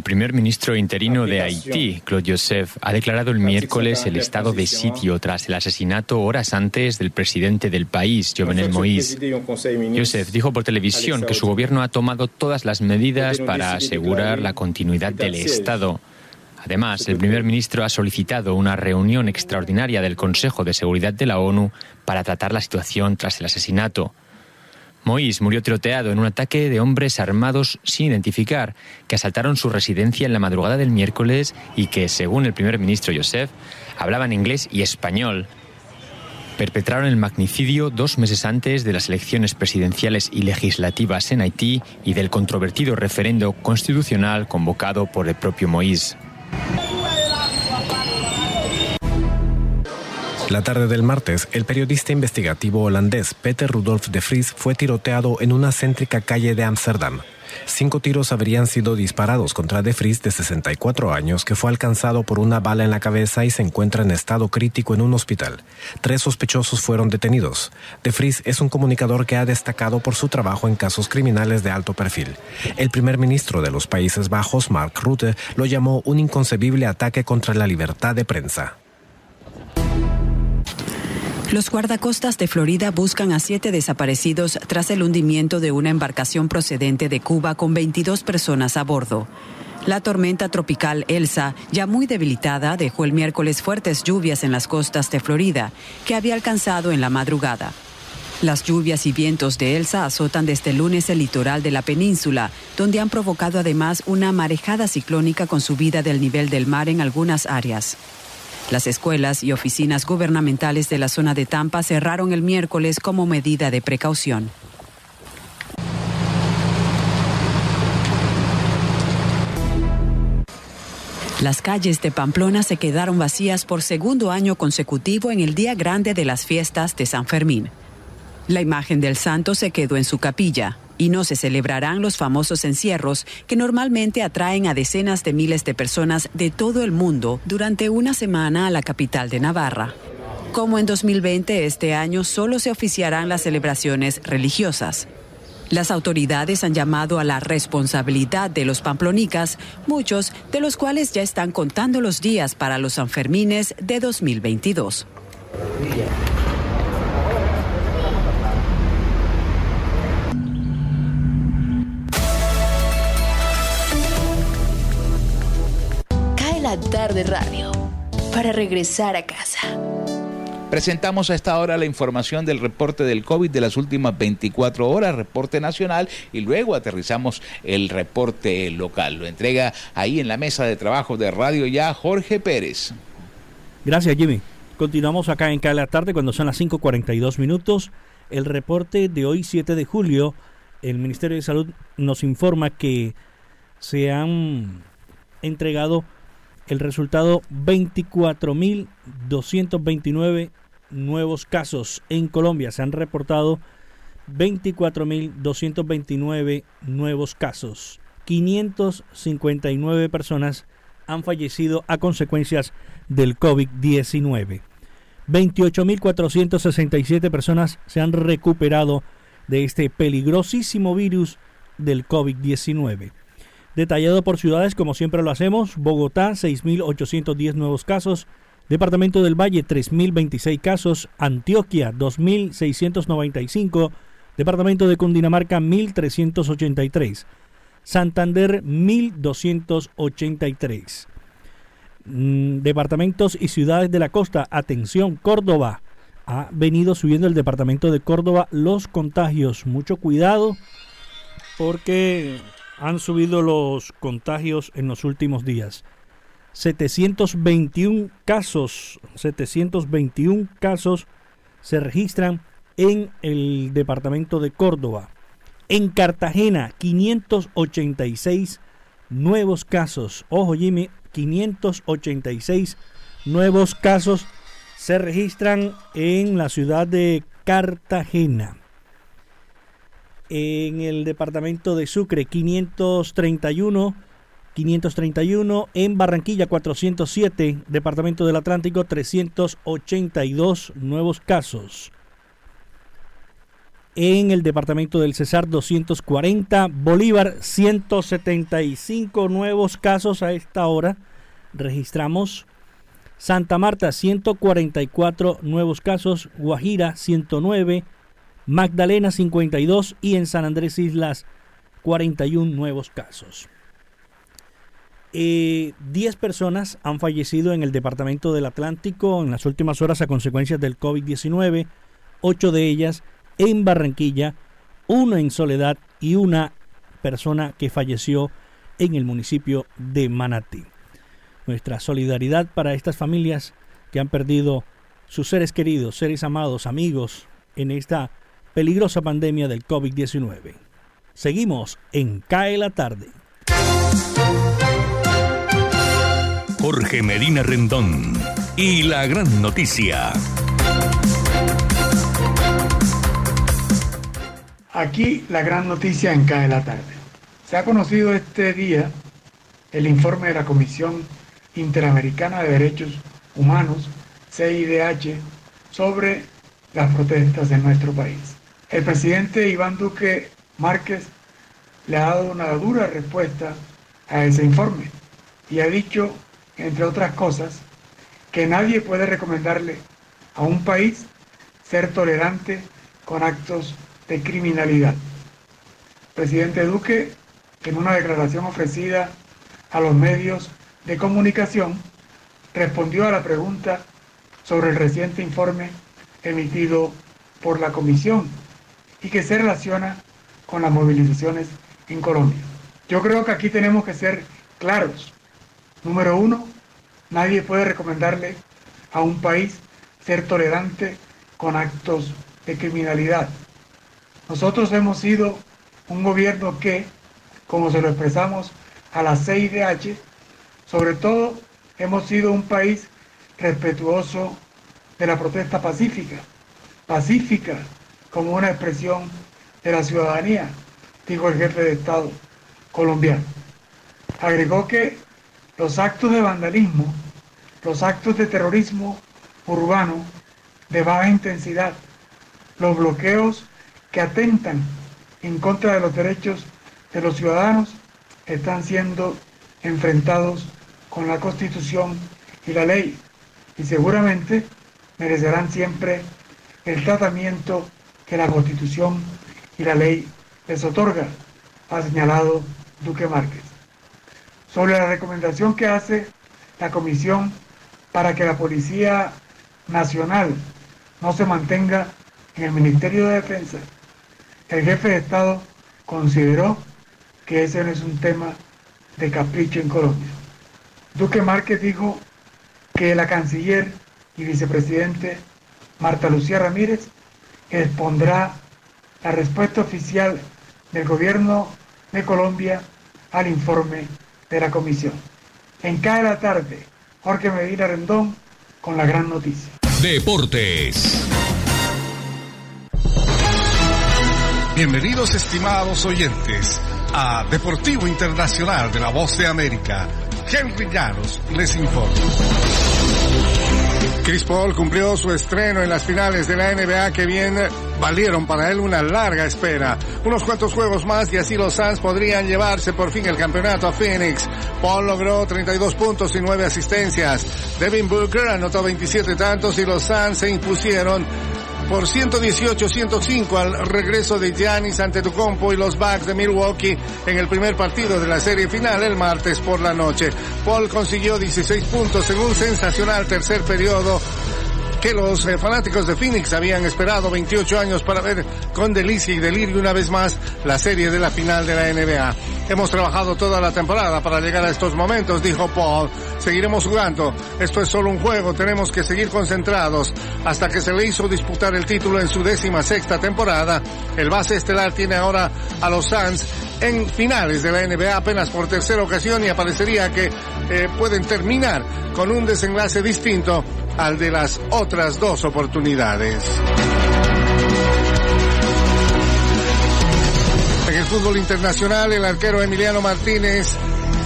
El primer ministro interino de Haití, Claude Joseph, ha declarado el miércoles el estado de sitio tras el asesinato horas antes del presidente del país, Jovenel Moïse. Joseph dijo por televisión que su gobierno ha tomado todas las medidas para asegurar la continuidad del Estado. Además, el primer ministro ha solicitado una reunión extraordinaria del Consejo de Seguridad de la ONU para tratar la situación tras el asesinato. Moïse murió tiroteado en un ataque de hombres armados sin identificar que asaltaron su residencia en la madrugada del miércoles y que, según el primer ministro Joseph, hablaban inglés y español. perpetraron el magnicidio dos meses antes de las elecciones presidenciales y legislativas en Haití y del controvertido referendo constitucional convocado por el propio Moïse. La tarde del martes, el periodista investigativo holandés Peter Rudolf de Vries fue tiroteado en una céntrica calle de Ámsterdam. Cinco tiros habrían sido disparados contra De Vries, de 64 años, que fue alcanzado por una bala en la cabeza y se encuentra en estado crítico en un hospital. Tres sospechosos fueron detenidos. De Vries es un comunicador que ha destacado por su trabajo en casos criminales de alto perfil. El primer ministro de los Países Bajos, Mark Rutte, lo llamó un inconcebible ataque contra la libertad de prensa. Los guardacostas de Florida buscan a siete desaparecidos tras el hundimiento de una embarcación procedente de Cuba con 22 personas a bordo. La tormenta tropical Elsa, ya muy debilitada, dejó el miércoles fuertes lluvias en las costas de Florida, que había alcanzado en la madrugada. Las lluvias y vientos de Elsa azotan desde el lunes el litoral de la península, donde han provocado además una marejada ciclónica con subida del nivel del mar en algunas áreas. Las escuelas y oficinas gubernamentales de la zona de Tampa cerraron el miércoles como medida de precaución. Las calles de Pamplona se quedaron vacías por segundo año consecutivo en el día grande de las fiestas de San Fermín. La imagen del santo se quedó en su capilla, y no se celebrarán los famosos encierros que normalmente atraen a decenas de miles de personas de todo el mundo durante una semana a la capital de Navarra. Como en 2020, este año solo se oficiarán las celebraciones religiosas. Las autoridades han llamado a la responsabilidad de los pamplonicas, muchos de los cuales ya están contando los días para los Sanfermines de 2022. Tarde radio para regresar a casa. Presentamos a esta hora la información del reporte del COVID de las últimas 24 horas, reporte nacional, y luego aterrizamos el reporte local. Lo entrega ahí en la mesa de trabajo de Radio Ya Jorge Pérez. Gracias, Jimmy. Continuamos acá en Cada Tarde cuando son las 5.42 minutos. El reporte de hoy, 7 de julio, el Ministerio de Salud nos informa que se han entregado el resultado 24.229 nuevos casos en Colombia. Se han reportado 24.229 nuevos casos. 559 personas han fallecido a consecuencias del COVID-19. 28.467 personas se han recuperado de este peligrosísimo virus del COVID-19. Detallado por ciudades, como siempre lo hacemos, Bogotá 6.810 nuevos casos, Departamento del Valle 3.026 casos, Antioquia 2.695, Departamento de Cundinamarca 1.383, Santander 1.283. Mm, departamentos y ciudades de la costa, atención, Córdoba. Ha venido subiendo el departamento de Córdoba los contagios. Mucho cuidado porque han subido los contagios en los últimos días. 721 casos, 721 casos se registran en el departamento de Córdoba. En Cartagena, 586 nuevos casos. Ojo, Jimmy, 586 nuevos casos se registran en la ciudad de Cartagena en el departamento de Sucre 531, 531 en Barranquilla 407, departamento del Atlántico 382 nuevos casos. En el departamento del Cesar 240, Bolívar 175 nuevos casos a esta hora. Registramos Santa Marta 144 nuevos casos, Guajira 109, Magdalena 52 y en San Andrés Islas 41 nuevos casos. Eh, 10 personas han fallecido en el departamento del Atlántico en las últimas horas a consecuencias del COVID-19, 8 de ellas en Barranquilla, una en Soledad y una persona que falleció en el municipio de Manatí. Nuestra solidaridad para estas familias que han perdido sus seres queridos, seres amados, amigos en esta peligrosa pandemia del COVID-19. Seguimos en CAE la tarde. Jorge Medina Rendón y la gran noticia. Aquí la gran noticia en CAE la tarde. Se ha conocido este día el informe de la Comisión Interamericana de Derechos Humanos, CIDH, sobre las protestas en nuestro país. El presidente Iván Duque Márquez le ha dado una dura respuesta a ese informe y ha dicho, entre otras cosas, que nadie puede recomendarle a un país ser tolerante con actos de criminalidad. presidente Duque, en una declaración ofrecida a los medios de comunicación, respondió a la pregunta sobre el reciente informe emitido por la Comisión y que se relaciona con las movilizaciones en Colombia. Yo creo que aquí tenemos que ser claros. Número uno, nadie puede recomendarle a un país ser tolerante con actos de criminalidad. Nosotros hemos sido un gobierno que, como se lo expresamos a la CIDH, sobre todo hemos sido un país respetuoso de la protesta pacífica, pacífica como una expresión de la ciudadanía, dijo el jefe de Estado colombiano. Agregó que los actos de vandalismo, los actos de terrorismo urbano de baja intensidad, los bloqueos que atentan en contra de los derechos de los ciudadanos están siendo enfrentados con la Constitución y la ley y seguramente merecerán siempre el tratamiento que la Constitución y la ley les otorga, ha señalado Duque Márquez. Sobre la recomendación que hace la Comisión para que la Policía Nacional no se mantenga en el Ministerio de Defensa, el jefe de Estado consideró que ese no es un tema de capricho en Colombia. Duque Márquez dijo que la canciller y vicepresidente Marta Lucía Ramírez expondrá la respuesta oficial del gobierno de Colombia al informe de la comisión. En cada la tarde, Jorge Medina Rendón con la gran noticia. Deportes. Bienvenidos estimados oyentes a Deportivo Internacional de la Voz de América. Henry Llanos les informa. Chris Paul cumplió su estreno en las finales de la NBA que bien valieron para él una larga espera. Unos cuantos juegos más y así los Suns podrían llevarse por fin el campeonato a Phoenix. Paul logró 32 puntos y 9 asistencias. Devin Booker anotó 27 tantos y los Suns se impusieron por 118-105 al regreso de Giannis ante Tucompo y los Bucks de Milwaukee en el primer partido de la serie final el martes por la noche. Paul consiguió 16 puntos en un sensacional tercer periodo que los eh, fanáticos de Phoenix habían esperado 28 años para ver con delicia y delirio una vez más la serie de la final de la NBA. Hemos trabajado toda la temporada para llegar a estos momentos, dijo Paul. Seguiremos jugando. Esto es solo un juego. Tenemos que seguir concentrados. Hasta que se le hizo disputar el título en su décima sexta temporada, el base estelar tiene ahora a los Suns en finales de la NBA apenas por tercera ocasión y aparecería que eh, pueden terminar con un desenlace distinto al de las otras dos oportunidades. En el fútbol internacional, el arquero Emiliano Martínez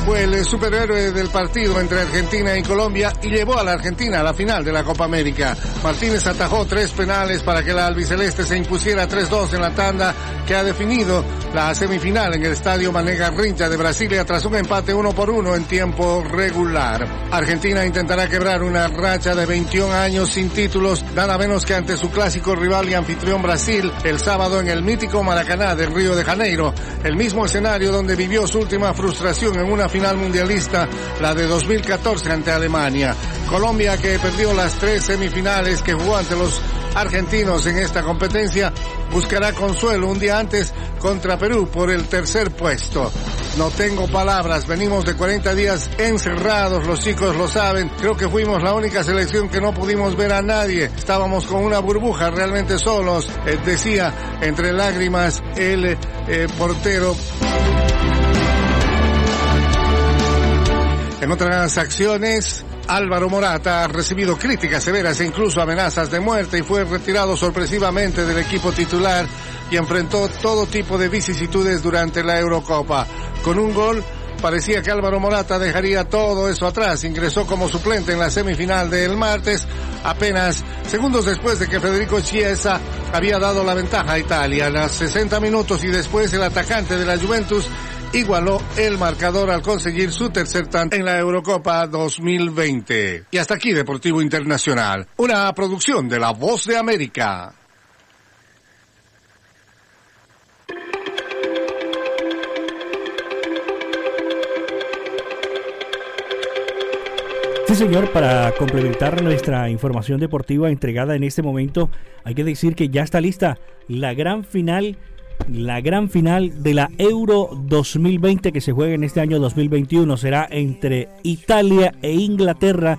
fue el superhéroe del partido entre Argentina y Colombia y llevó a la Argentina a la final de la Copa América. Martínez atajó tres penales para que la albiceleste se impusiera 3-2 en la tanda que ha definido la semifinal en el estadio Manega Rincha de Brasilia tras un empate uno por uno en tiempo regular. Argentina intentará quebrar una racha de 21 años sin títulos, nada menos que ante su clásico rival y anfitrión Brasil el sábado en el mítico Maracaná del Río de Janeiro, el mismo escenario donde vivió su última frustración en una final mundialista, la de 2014 ante Alemania. Colombia que perdió las tres semifinales que jugó ante los argentinos en esta competencia, buscará consuelo un día antes contra Perú por el tercer puesto. No tengo palabras, venimos de 40 días encerrados, los chicos lo saben, creo que fuimos la única selección que no pudimos ver a nadie, estábamos con una burbuja realmente solos, eh, decía entre lágrimas el eh, portero. En otras acciones, Álvaro Morata ha recibido críticas severas e incluso amenazas de muerte y fue retirado sorpresivamente del equipo titular y enfrentó todo tipo de vicisitudes durante la Eurocopa. Con un gol parecía que Álvaro Morata dejaría todo eso atrás. Ingresó como suplente en la semifinal del martes, apenas segundos después de que Federico Chiesa había dado la ventaja a Italia. A las 60 minutos y después el atacante de la Juventus igualó el marcador al conseguir su tercer tanto en la Eurocopa 2020. Y hasta aquí Deportivo Internacional, una producción de La Voz de América. Sí, señor, para complementar nuestra información deportiva entregada en este momento, hay que decir que ya está lista la gran final, la gran final de la Euro 2020 que se juega en este año 2021. Será entre Italia e Inglaterra,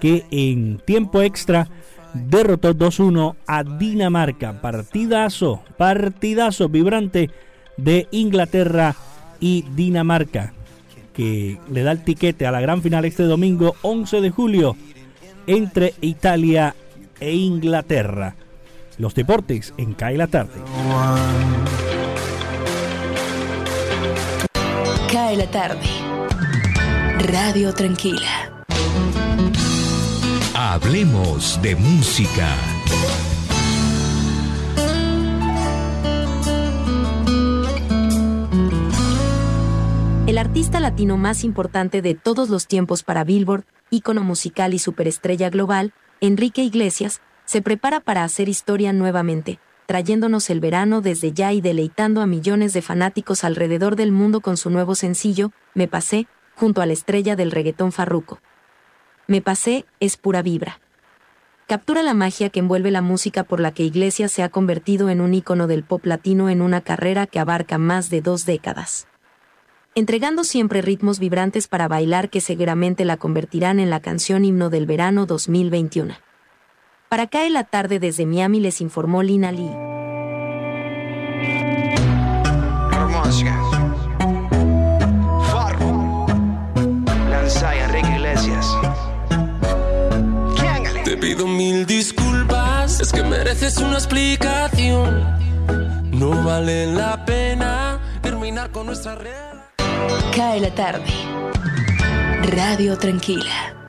que en tiempo extra derrotó 2-1 a Dinamarca. Partidazo, partidazo vibrante de Inglaterra y Dinamarca que le da el tiquete a la gran final este domingo 11 de julio entre Italia e Inglaterra. Los deportes en CAE la tarde. CAE la tarde. Radio Tranquila. Hablemos de música. el artista latino más importante de todos los tiempos para Billboard, ícono musical y superestrella global, Enrique Iglesias, se prepara para hacer historia nuevamente, trayéndonos el verano desde ya y deleitando a millones de fanáticos alrededor del mundo con su nuevo sencillo, Me Pasé, junto a la estrella del reggaetón Farruko. Me Pasé es pura vibra. Captura la magia que envuelve la música por la que Iglesias se ha convertido en un ícono del pop latino en una carrera que abarca más de dos décadas entregando siempre ritmos vibrantes para bailar que seguramente la convertirán en la canción himno del verano 2021. Para Cae la tarde desde Miami les informó Lina Lee. Te pido mil disculpas, es que mereces una explicación. No vale la pena terminar con nuestra red. Cae la tarde. Radio Tranquila.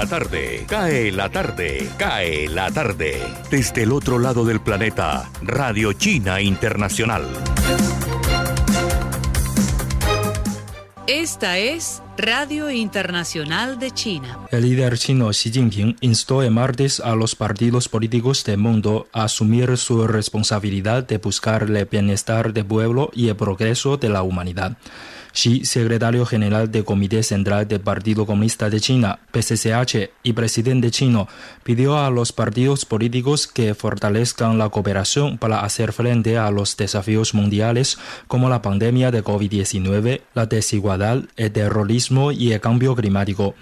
La tarde, cae la tarde, cae la tarde. Desde el otro lado del planeta, Radio China Internacional. Esta es Radio Internacional de China. El líder chino Xi Jinping instó el martes a los partidos políticos del mundo a asumir su responsabilidad de buscar el bienestar del pueblo y el progreso de la humanidad. Xi, secretario general del Comité Central del Partido Comunista de China, PCCH, y presidente chino, pidió a los partidos políticos que fortalezcan la cooperación para hacer frente a los desafíos mundiales como la pandemia de COVID-19, la desigualdad, el terrorismo y el cambio climático.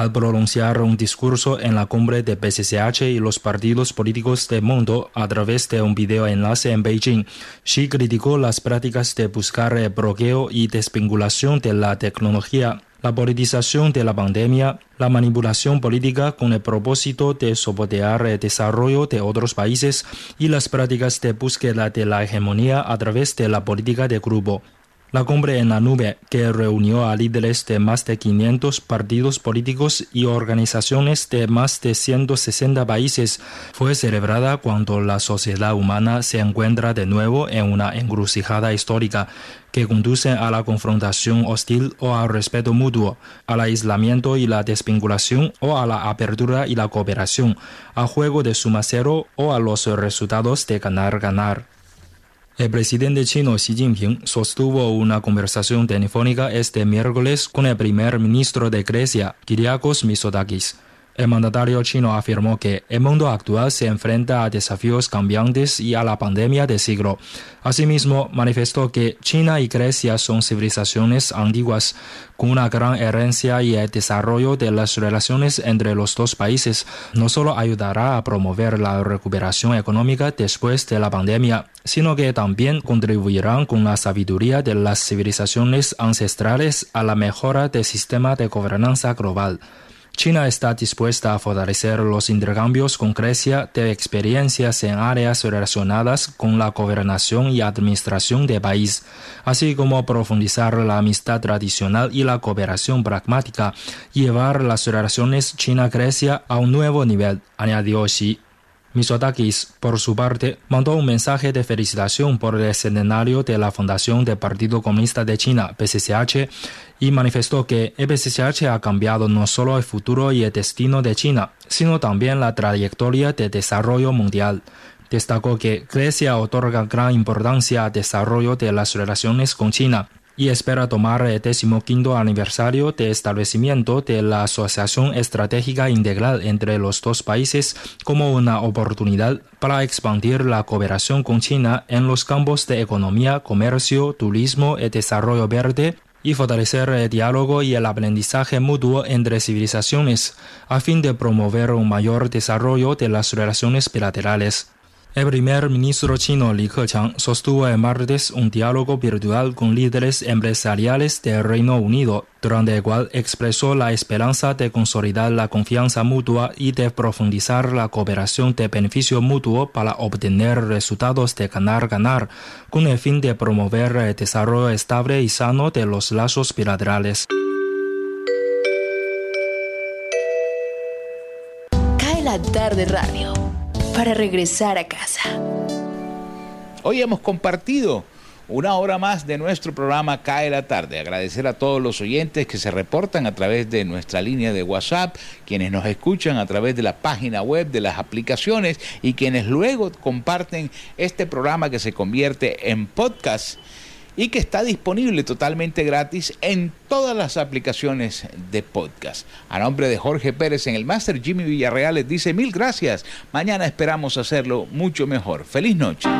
Al pronunciar un discurso en la cumbre de PCCH y los partidos políticos del mundo a través de un video enlace en Beijing, Xi criticó las prácticas de buscar el bloqueo y desvinculación de la tecnología la politización de la pandemia, la manipulación política con el propósito de soportar el desarrollo de otros países y las prácticas de búsqueda de la hegemonía a través de la política de grupo. La cumbre en la nube, que reunió a líderes de más de 500 partidos políticos y organizaciones de más de 160 países, fue celebrada cuando la sociedad humana se encuentra de nuevo en una encrucijada histórica que conduce a la confrontación hostil o al respeto mutuo, al aislamiento y la desvinculación o a la apertura y la cooperación, al juego de suma cero o a los resultados de ganar-ganar. El presidente chino Xi Jinping sostuvo una conversación telefónica este miércoles con el primer ministro de Grecia, Kyriakos Mitsotakis. El mandatario chino afirmó que el mundo actual se enfrenta a desafíos cambiantes y a la pandemia de siglo. Asimismo, manifestó que China y Grecia son civilizaciones antiguas con una gran herencia y el desarrollo de las relaciones entre los dos países no solo ayudará a promover la recuperación económica después de la pandemia, sino que también contribuirán con la sabiduría de las civilizaciones ancestrales a la mejora del sistema de gobernanza global. China está dispuesta a fortalecer los intercambios con Grecia de experiencias en áreas relacionadas con la gobernación y administración del país, así como profundizar la amistad tradicional y la cooperación pragmática, llevar las relaciones China-Grecia a un nuevo nivel, añadió Xi. Mitsotakis, por su parte, mandó un mensaje de felicitación por el centenario de la fundación del Partido Comunista de China, PCCH, y manifestó que el PCCH ha cambiado no solo el futuro y el destino de China, sino también la trayectoria de desarrollo mundial. Destacó que Grecia otorga gran importancia al desarrollo de las relaciones con China y espera tomar el decimoquinto aniversario de establecimiento de la Asociación Estratégica Integral entre los dos países como una oportunidad para expandir la cooperación con China en los campos de economía, comercio, turismo y desarrollo verde y fortalecer el diálogo y el aprendizaje mutuo entre civilizaciones a fin de promover un mayor desarrollo de las relaciones bilaterales. El primer ministro chino Li Keqiang sostuvo el martes un diálogo virtual con líderes empresariales del Reino Unido, durante el cual expresó la esperanza de consolidar la confianza mutua y de profundizar la cooperación de beneficio mutuo para obtener resultados de ganar-ganar, con el fin de promover el desarrollo estable y sano de los lazos bilaterales. Cae la tarde radio para regresar a casa. Hoy hemos compartido una hora más de nuestro programa Cae la tarde. Agradecer a todos los oyentes que se reportan a través de nuestra línea de WhatsApp, quienes nos escuchan a través de la página web, de las aplicaciones y quienes luego comparten este programa que se convierte en podcast y que está disponible totalmente gratis en todas las aplicaciones de podcast. A nombre de Jorge Pérez en el Master Jimmy Villarreal les dice mil gracias. Mañana esperamos hacerlo mucho mejor. Feliz noche.